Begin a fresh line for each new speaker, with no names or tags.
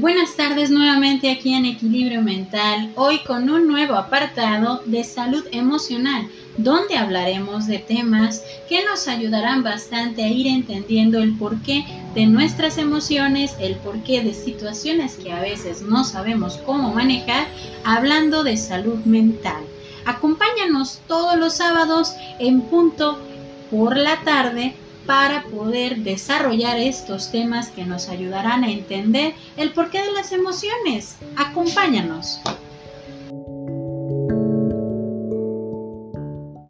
Buenas tardes nuevamente aquí en Equilibrio Mental, hoy con un nuevo apartado de salud emocional, donde hablaremos de temas que nos ayudarán bastante a ir entendiendo el porqué de nuestras emociones, el porqué de situaciones que a veces no sabemos cómo manejar, hablando de salud mental. Acompáñanos todos los sábados en punto por la tarde para poder desarrollar estos temas que nos ayudarán a entender el porqué de las emociones. Acompáñanos.